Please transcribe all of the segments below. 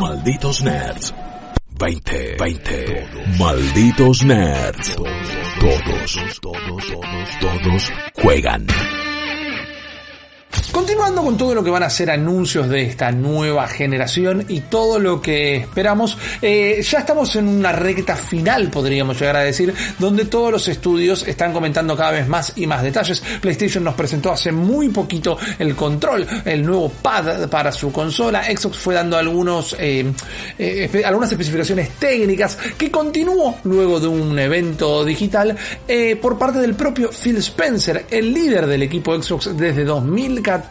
Malditos nerds. 20, 20. Malditos nerds. Todos, todos, todos, todos juegan. Continuando con todo lo que van a ser anuncios de esta nueva generación y todo lo que esperamos, eh, ya estamos en una recta final, podríamos llegar a decir, donde todos los estudios están comentando cada vez más y más detalles. PlayStation nos presentó hace muy poquito el control, el nuevo pad para su consola. Xbox fue dando algunos, eh, eh, algunas especificaciones técnicas que continuó luego de un evento digital por parte del propio Phil Spencer, el líder del equipo Xbox desde 2014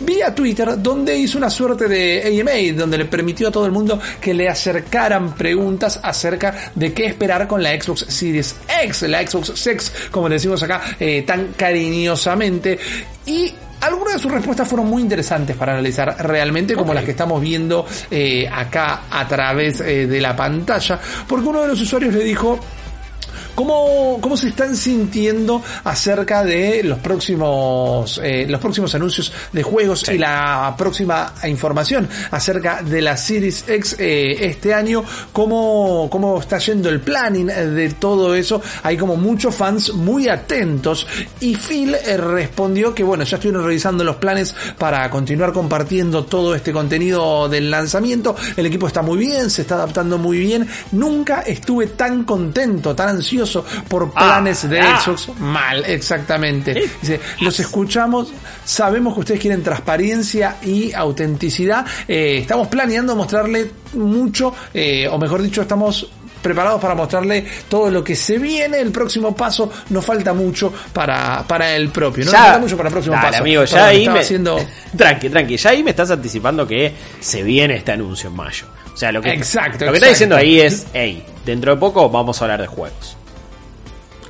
vía Twitter, donde hizo una suerte de AMA, donde le permitió a todo el mundo que le acercaran preguntas acerca de qué esperar con la Xbox Series X, la Xbox Sex, como le decimos acá eh, tan cariñosamente. Y algunas de sus respuestas fueron muy interesantes para analizar realmente, como las que estamos viendo eh, acá a través eh, de la pantalla, porque uno de los usuarios le dijo ¿Cómo, cómo se están sintiendo acerca de los próximos, eh, los próximos anuncios de juegos y la próxima información acerca de la Series X eh, este año? ¿Cómo, ¿Cómo está yendo el planning de todo eso? Hay como muchos fans muy atentos y Phil eh, respondió que bueno, ya estuvieron revisando los planes para continuar compartiendo todo este contenido del lanzamiento. El equipo está muy bien, se está adaptando muy bien. Nunca estuve tan contento, tan ansioso por ah, planes de ah. Mal, exactamente. Dice, los escuchamos, sabemos que ustedes quieren transparencia y autenticidad. Eh, estamos planeando mostrarle mucho, eh, o mejor dicho, estamos preparados para mostrarle todo lo que se viene. El próximo paso nos falta mucho para, para el propio. No falta mucho para el próximo paso. amigo, ya ahí me... Tranqui, tranqui. Ya ahí me estás anticipando que se viene este anuncio en mayo. O sea, lo que, exacto, lo que está diciendo ahí es, hey, dentro de poco vamos a hablar de juegos.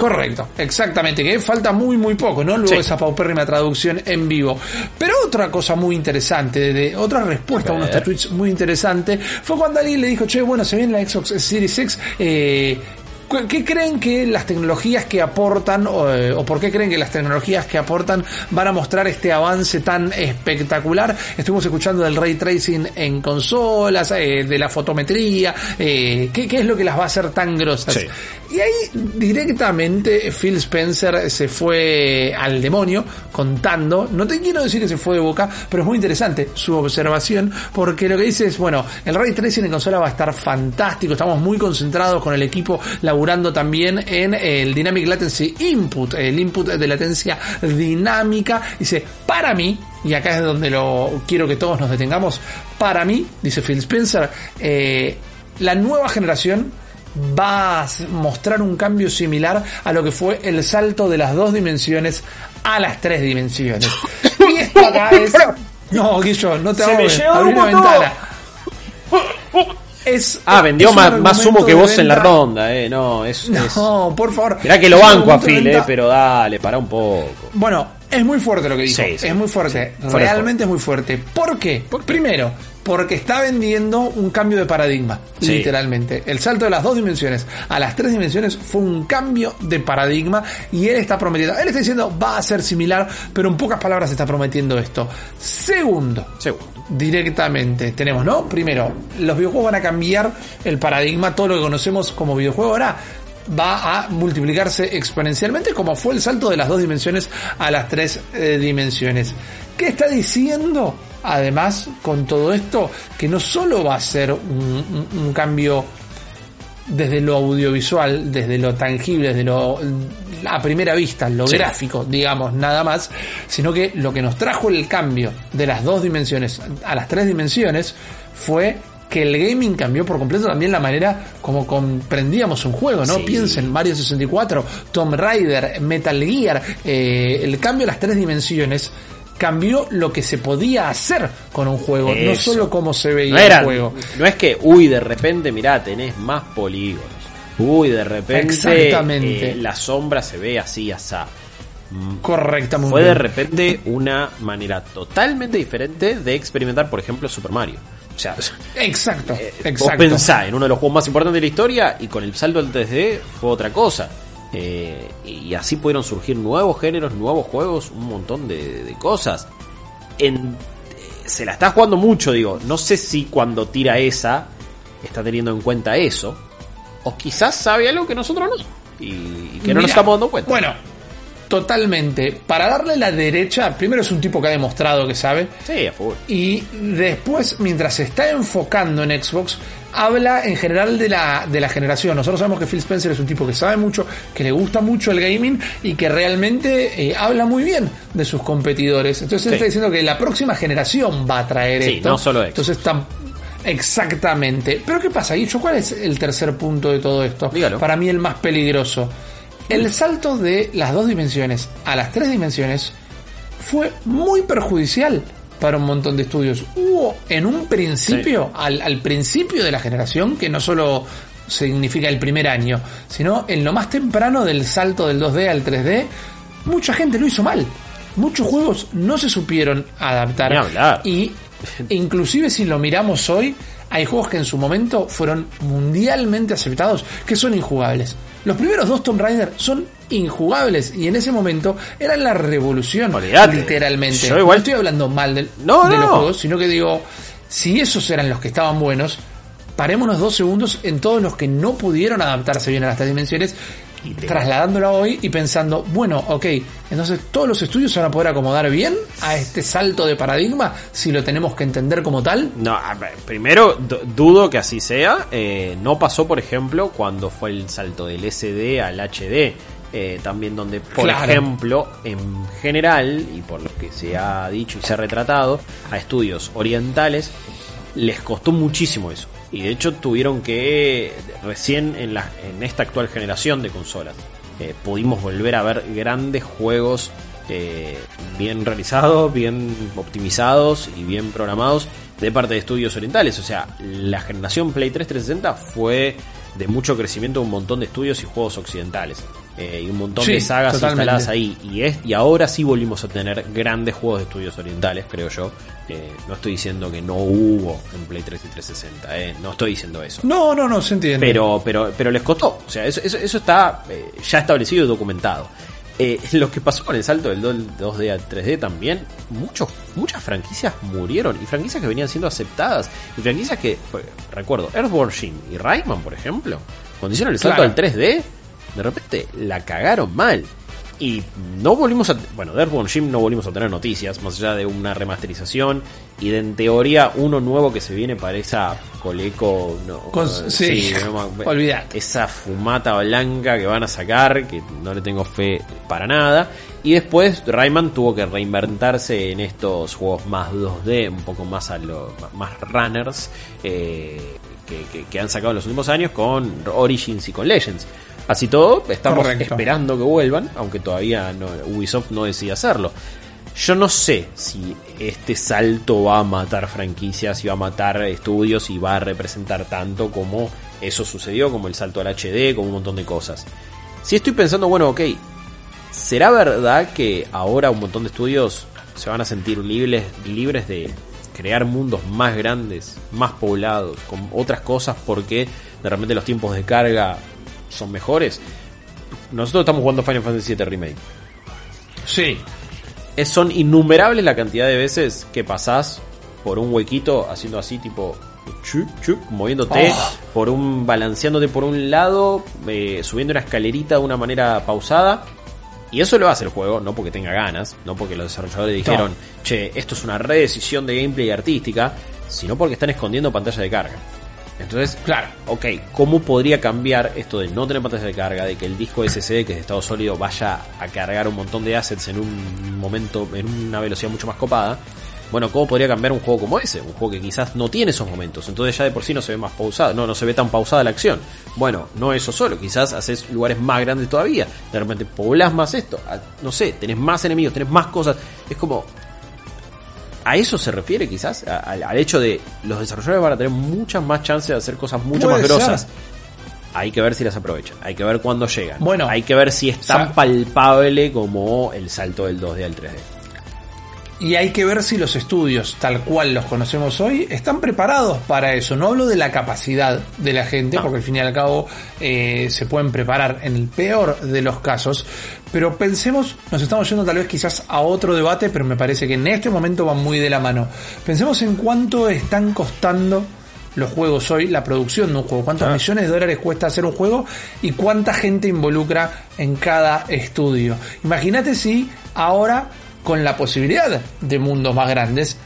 Correcto, exactamente, que falta muy muy poco, ¿no? Luego esa paupérrima traducción en vivo. Pero otra cosa muy interesante, de, otra respuesta a, unos tweets muy interesante, fue cuando alguien le dijo, che, bueno, se viene la Xbox Series X, eh, ¿Qué creen que las tecnologías que aportan eh, o, por qué creen que las tecnologías que aportan van a mostrar este avance tan espectacular? Estuvimos escuchando del ray tracing en consolas, eh, de la fotometría, eh, ¿qué, es lo que las va a hacer tan grosas? Y ahí directamente Phil Spencer se fue al demonio contando, no te quiero decir que se fue de boca, pero es muy interesante su observación porque lo que dice es, bueno, el ray tracing en consola va a estar fantástico, estamos muy concentrados con el equipo laburando también en el Dynamic Latency Input, el input de latencia dinámica. Dice, para mí, y acá es donde lo quiero que todos nos detengamos, para mí, dice Phil Spencer, eh, la nueva generación va a mostrar un cambio similar a lo que fue el salto de las dos dimensiones a las tres dimensiones. Y esto acá es. No, Guillo, no te ahogues. Abrí una ventana. Es, ah, vendió más, más humo que vos en la ronda, eh. No, es. No, por favor. Mirá que lo banco a Phil, eh, pero dale, para un poco. Bueno, es muy fuerte lo que dijo. es muy fuerte. Realmente es muy fuerte. ¿Por qué? Primero, porque está vendiendo un cambio de paradigma, literalmente. El salto de las dos dimensiones a las tres dimensiones fue un cambio de paradigma y él está prometiendo, él está diciendo va a ser similar, pero en pocas palabras está prometiendo esto. Segundo, Segundo. Directamente tenemos, ¿no? Primero, los videojuegos van a cambiar el paradigma, todo lo que conocemos como videojuego ahora va a multiplicarse exponencialmente como fue el salto de las dos dimensiones a las tres eh, dimensiones. ¿Qué está diciendo? Además, con todo esto, que no solo va a ser un, cambio desde lo audiovisual, desde lo tangible, desde lo a primera vista, lo gráfico, digamos, nada más, sino que lo que nos trajo el cambio de las dos dimensiones a las tres dimensiones fue que el gaming cambió por completo también la manera como comprendíamos un juego, ¿no? Piensen, Mario 64, Tomb Raider, Metal Gear, eh, el cambio de las tres dimensiones cambió lo que se podía hacer con un juego, no solo cómo se veía el juego. No es que, uy, de repente, mirá, tenés más polígonos. Uy, de repente Exactamente. Eh, la sombra se ve así, asá. Mm. Correctamente. Fue de repente una manera totalmente diferente de experimentar, por ejemplo, Super Mario. O sea, exacto, eh, exacto. Vos pensá en uno de los juegos más importantes de la historia y con el salto al 3D fue otra cosa. Eh, y así pudieron surgir nuevos géneros, nuevos juegos, un montón de, cosas. En, se la está jugando mucho, digo. No sé si cuando tira esa está teniendo en cuenta eso. O quizás sabe algo que nosotros no. Y, que no nos estamos dando cuenta. Bueno, totalmente. Para darle la derecha, primero es un tipo que ha demostrado que sabe. Sí, a favor. Y después, mientras se está enfocando en Xbox, habla en general de la, de la generación. Nosotros sabemos que Phil Spencer es un tipo que sabe mucho, que le gusta mucho el gaming y que realmente eh, habla muy bien de sus competidores. Entonces él está diciendo que la próxima generación va a traer sí, No solo Entonces está Exactamente. Pero ¿qué pasa, Guicho? ¿Cuál es el tercer punto de todo esto? Para mí el más peligroso. El salto de las dos dimensiones a las tres dimensiones fue muy perjudicial para un montón de estudios. Hubo en un principio, al, al, principio de la generación, que no solo significa el primer año, sino en lo más temprano del salto del 2D al 3D, mucha gente lo hizo mal. Muchos juegos no se supieron adaptar. Y inclusive si lo miramos hoy, hay juegos que en su momento fueron mundialmente aceptados que son injugables. Los primeros dos Tomb Raider son injugables y en ese momento eran la revolución, literalmente. Yo igual... No estoy hablando mal de, no, de los juegos, sino que digo, si esos eran los que estaban buenos, parémonos dos segundos en todos los que no pudieron adaptarse bien a las tres dimensiones trasladándolo hoy y pensando, bueno, ok, entonces todos los estudios se van a poder acomodar bien a este salto de paradigma si lo tenemos que entender como tal. No, primero dudo que así sea. Eh, no pasó, por ejemplo, cuando fue el salto del SD al HD. Eh, también donde, por ejemplo, en general, y por lo que se ha dicho y se ha retratado, a estudios orientales les costó muchísimo eso. Y de hecho tuvieron que, recién en, la, en esta actual generación de consolas, eh, pudimos volver a ver grandes juegos eh, bien realizados, bien optimizados y bien programados de parte de estudios orientales. O sea, la generación Play 3 360 fue de mucho crecimiento un montón de estudios y juegos occidentales. Eh, y un montón de sagas instaladas ahí. Y, es, y ahora sí volvimos a tener grandes juegos de estudios orientales, creo yo. Eh, no estoy diciendo que no hubo en Play 3 y 360, eh, no estoy diciendo eso. No, no, no, se entiende. Pero, pero, pero les costó. O sea, eso, eso, está ya establecido y documentado. lo que pasó con el salto del 2D al 3D también, muchos, muchas franquicias murieron y franquicias que venían siendo aceptadas y franquicias que, recuerdo, Earthworm Jim y Rayman, por ejemplo, cuando hicieron el salto al 3D, de repente la cagaron mal. Y no volvimos a. Bueno, de Earthworm Jim no volvimos a tener noticias, más allá de una remasterización y de en teoría uno nuevo que se viene para esa Coleco. No, sí, Esa fumata blanca que van a sacar, que no le tengo fe para nada. Y después Rayman tuvo que reinventarse en estos juegos más 2D, un poco más a los más runners eh, que, que han sacado en los últimos años con Origins y con Legends. Así todo, estamos esperando que vuelvan, aunque todavía no, Ubisoft no decide hacerlo. Yo no sé si este salto va a matar franquicias y va a matar estudios y va a representar tanto como eso sucedió, como el salto al HD, como un montón de cosas. Si estoy pensando, bueno, ok, ¿será verdad que ahora un montón de estudios se van a sentir libres, libres de crear mundos más grandes, más poblados, con otras cosas porque de repente los tiempos de carga son mejores. Nosotros estamos jugando Final Fantasy VII Remake. Sí. Es, son innumerables la cantidad de veces que pasás por un huequito haciendo así, tipo chup, chup, moviéndote, oh. por un balanceándote por un lado, eh, subiendo una escalerita de una manera pausada. Y eso lo hace el juego, no porque tenga ganas, no porque los desarrolladores dijeron, che, esto es una redecisión de gameplay artística, sino porque están escondiendo pantalla de carga. Entonces, claro, ok, ¿cómo podría cambiar esto de no tener pantalla de carga, de que el disco SSD, que es de estado sólido, vaya a cargar un montón de assets en un momento, en una velocidad mucho más copada? Bueno, ¿cómo podría cambiar un juego como ese? Un juego que quizás no tiene esos momentos, entonces ya de por sí no se ve más pausado, no, no se ve tan pausada la acción. Bueno, no eso solo, quizás haces lugares más grandes todavía, de repente poblas más esto, no sé, tenés más enemigos, tenés más cosas, es como, a eso se refiere quizás, al hecho de los desarrolladores van a tener muchas más chances de hacer cosas mucho más grosas. Hay que ver si las aprovechan, hay que ver cuándo llegan. Bueno, hay que ver si es tan palpable como el salto del 2D al 3D. Y hay que ver si los estudios, tal cual los conocemos hoy, están preparados para eso. No hablo de la capacidad de la gente, porque al fin y al cabo eh, se pueden preparar en el peor de los casos. Pero pensemos, nos estamos yendo tal vez quizás a otro debate, pero me parece que en este momento van muy de la mano. Pensemos en cuánto están costando los juegos hoy, la producción de un juego, cuántos Ah. millones de dólares cuesta hacer un juego y cuánta gente involucra en cada estudio. Imagínate si ahora, con la posibilidad de mundos más grandes,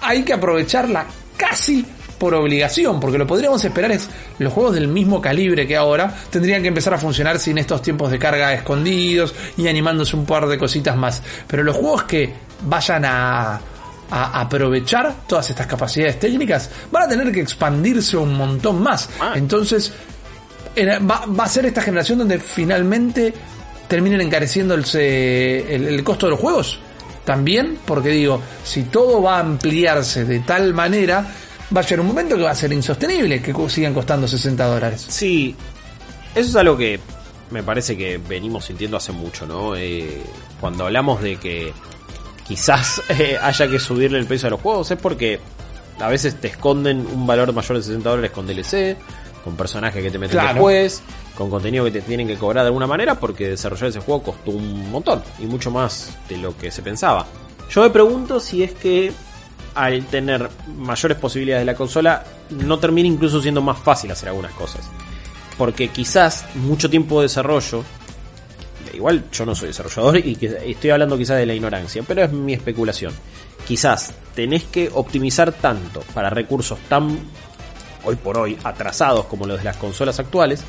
hay que aprovecharla casi por obligación, porque lo podríamos esperar es los juegos del mismo calibre que ahora tendrían que empezar a funcionar sin estos tiempos de carga escondidos y animándose un par de cositas más. Pero los juegos que vayan a, a aprovechar todas estas capacidades técnicas van a tener que expandirse un montón más. Ah. Entonces, va, va a ser esta generación donde finalmente terminen encareciendo el, se- el- el costo de los juegos. También, porque digo, si todo va a ampliarse de tal manera, va a llegar un momento que va a ser insostenible que sigan costando 60 dólares. Sí, eso es algo que me parece que venimos sintiendo hace mucho, ¿no? Eh, cuando hablamos de que quizás eh, haya que subirle el precio a los juegos, es porque a veces te esconden un valor mayor de 60 dólares con DLC, con personajes que te meten Claro. después, con contenido que te tienen que cobrar de alguna manera, porque desarrollar ese juego costó un montón y mucho más de lo que se pensaba. Yo me pregunto si es que al tener mayores posibilidades de la consola, no termina incluso siendo más fácil hacer algunas cosas. Porque quizás mucho tiempo de desarrollo, igual yo no soy desarrollador y estoy hablando quizás de la ignorancia, pero es mi especulación. Quizás tenés que optimizar tanto para recursos tan hoy por hoy atrasados como los de las consolas actuales,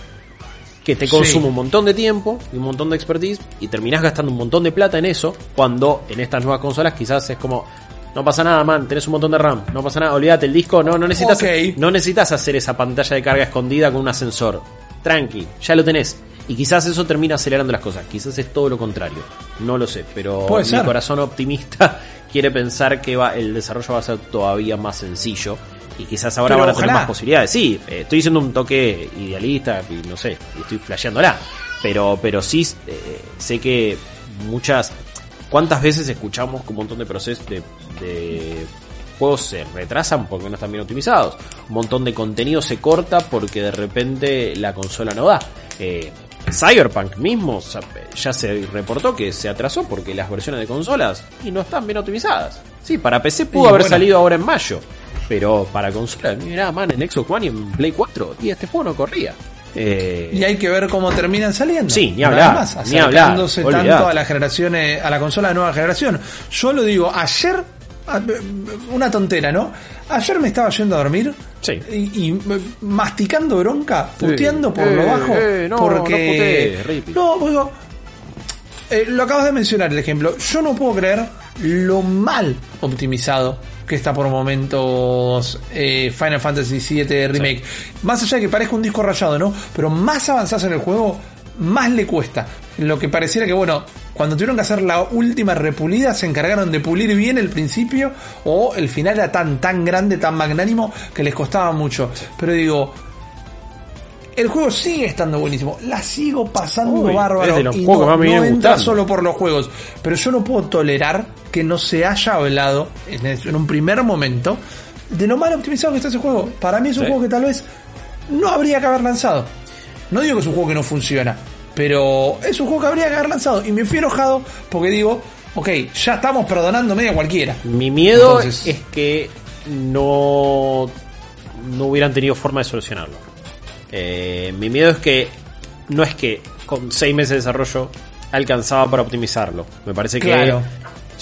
que te Sí. consume un montón de tiempo y un montón de expertise y terminás gastando un montón de plata en eso, cuando en estas nuevas consolas quizás es como no pasa nada, man, tenés un montón de RAM, no pasa nada, olvídate el disco, no, no necesitas no necesitas hacer esa pantalla de carga escondida con un ascensor. Tranqui, ya lo tenés. Y quizás eso termina acelerando las cosas. Quizás es todo lo contrario. No lo sé. Pero mi corazón optimista quiere pensar que va, el desarrollo va a ser todavía más sencillo. Y quizás ahora Pero van a tener más posibilidades. Sí, eh, estoy diciendo un toque idealista y no sé, y estoy flasheándola. Pero, pero sí eh, sé que muchas. ¿Cuántas veces escuchamos que un montón de procesos de, de juegos se retrasan porque no están bien optimizados? Un montón de contenido se corta porque de repente la consola no da. Eh, Cyberpunk mismo ya se reportó que se atrasó porque las versiones de consolas y no están bien optimizadas. Sí, para PC pudo Y haber bueno. salido ahora en mayo, pero para consola, mira, man, en Xbox One y en Play 4, y este juego no corría. Eh, Y hay que ver cómo terminan saliendo. Sí, ni Nada hablar, más, ni hablar, acercándose tanto a la generación, eh, a la consola de nueva generación. Yo lo digo, ayer, una tontera, ¿no? Ayer me estaba yendo a dormir Sí. y, y, eh, masticando bronca, puteando por Eh, lo bajo. eh, no, porque. no putees. No, digo, eh, lo acabas de mencionar el ejemplo. Yo no puedo creer lo mal optimizado que está por momentos eh, Final Fantasy VII Remake. Más allá de que parezca un disco rayado, ¿no? Pero más avanzás en el juego, más le cuesta. Lo que pareciera que, bueno, cuando tuvieron que hacer la última repulida, se encargaron de pulir bien el principio, o el final era tan, tan grande, tan magnánimo, que les costaba mucho. Pero digo, el juego sigue estando buenísimo. La sigo pasando Uy, bárbaro. es de los y juegos no, que más me no entra solo por los juegos. Pero yo no puedo tolerar que no se haya hablado en, en un primer momento de lo mal optimizado que está ese juego. Para mí es un Sí. juego que tal vez no habría que haber lanzado. No digo que es un juego que no funciona, pero es un juego que habría que haber lanzado. Y me fui enojado porque digo, ok, ya estamos perdonando medio a cualquiera. Mi miedo Entonces- es que no, no hubieran tenido forma de solucionarlo. Eh, mi miedo es que no es que con seis meses de desarrollo alcanzaba para optimizarlo. Me parece que Claro.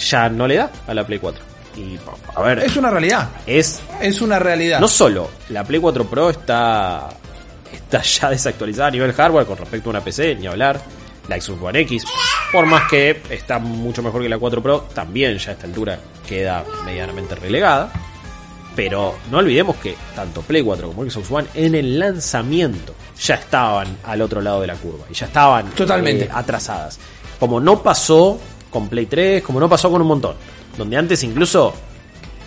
ya no le da a la Play 4. Y a ver, Es una realidad. es Es una realidad. no solo la Play 4 Pro está está ya desactualizada a nivel hardware con respecto a una PC, ni hablar. La Xbox One X, por más que está mucho mejor que la 4 Pro, también ya a esta altura queda medianamente relegada. Pero no olvidemos que tanto Play 4 como Xbox One en el lanzamiento ya estaban al otro lado de la curva y ya estaban Totalmente. eh, atrasadas. Como no pasó con Play 3, como no pasó con un montón. Donde antes incluso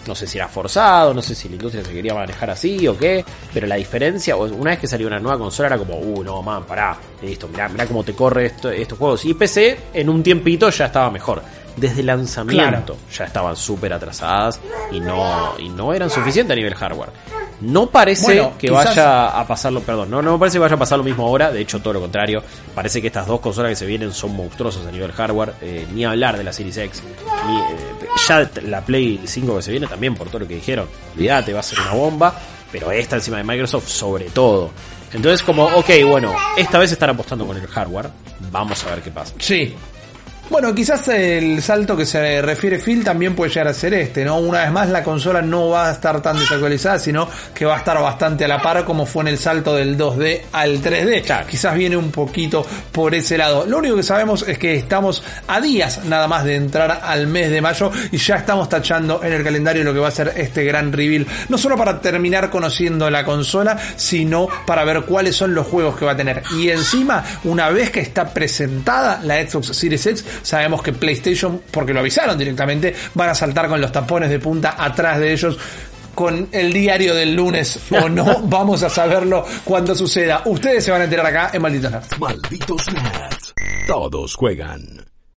no sé si era forzado, no sé si la industria se quería manejar así o qué, pero la diferencia, una vez que salió una nueva consola era como, uh, no, man, pará, listo, mirá, mirá cómo te corre esto, estos juegos. Y PC en un tiempito ya estaba mejor. Desde el lanzamiento ya estaban súper atrasadas y no, y no eran suficientes a nivel hardware. No parece Bueno, que quizás- vaya a pasarlo, perdón, no, no me parece que vaya a pasar lo mismo ahora, de hecho todo lo contrario, parece que estas dos consolas que se vienen son monstruosas a nivel hardware, eh, ni hablar de la Series X, ni, eh, ya la Play 5 que se viene también por todo lo que dijeron, olvídate, va a ser una bomba, pero esta encima de Microsoft sobre todo. Entonces como, ok, bueno, esta vez están apostando con el hardware, vamos a ver qué pasa. Sí. Bueno, quizás el salto que se refiere Phil también puede llegar a ser este, ¿no? Una vez más la consola no va a estar tan desactualizada, sino que va a estar bastante a la par como fue en el salto del 2D al 3D. Claro. Quizás viene un poquito por ese lado. Lo único que sabemos es que estamos a días nada más de entrar al mes de mayo y ya estamos tachando en el calendario lo que va a ser este gran reveal. No solo para terminar conociendo la consola, sino para ver cuáles son los juegos que va a tener. Y encima, una vez que está presentada la Xbox Series X, sabemos que PlayStation, porque lo avisaron directamente, van a saltar con los tapones de punta atrás de ellos con el diario del lunes o no, vamos a saberlo cuando suceda. Ustedes se van a enterar acá en Malditos Nerds. Malditos nerds. Todos juegan.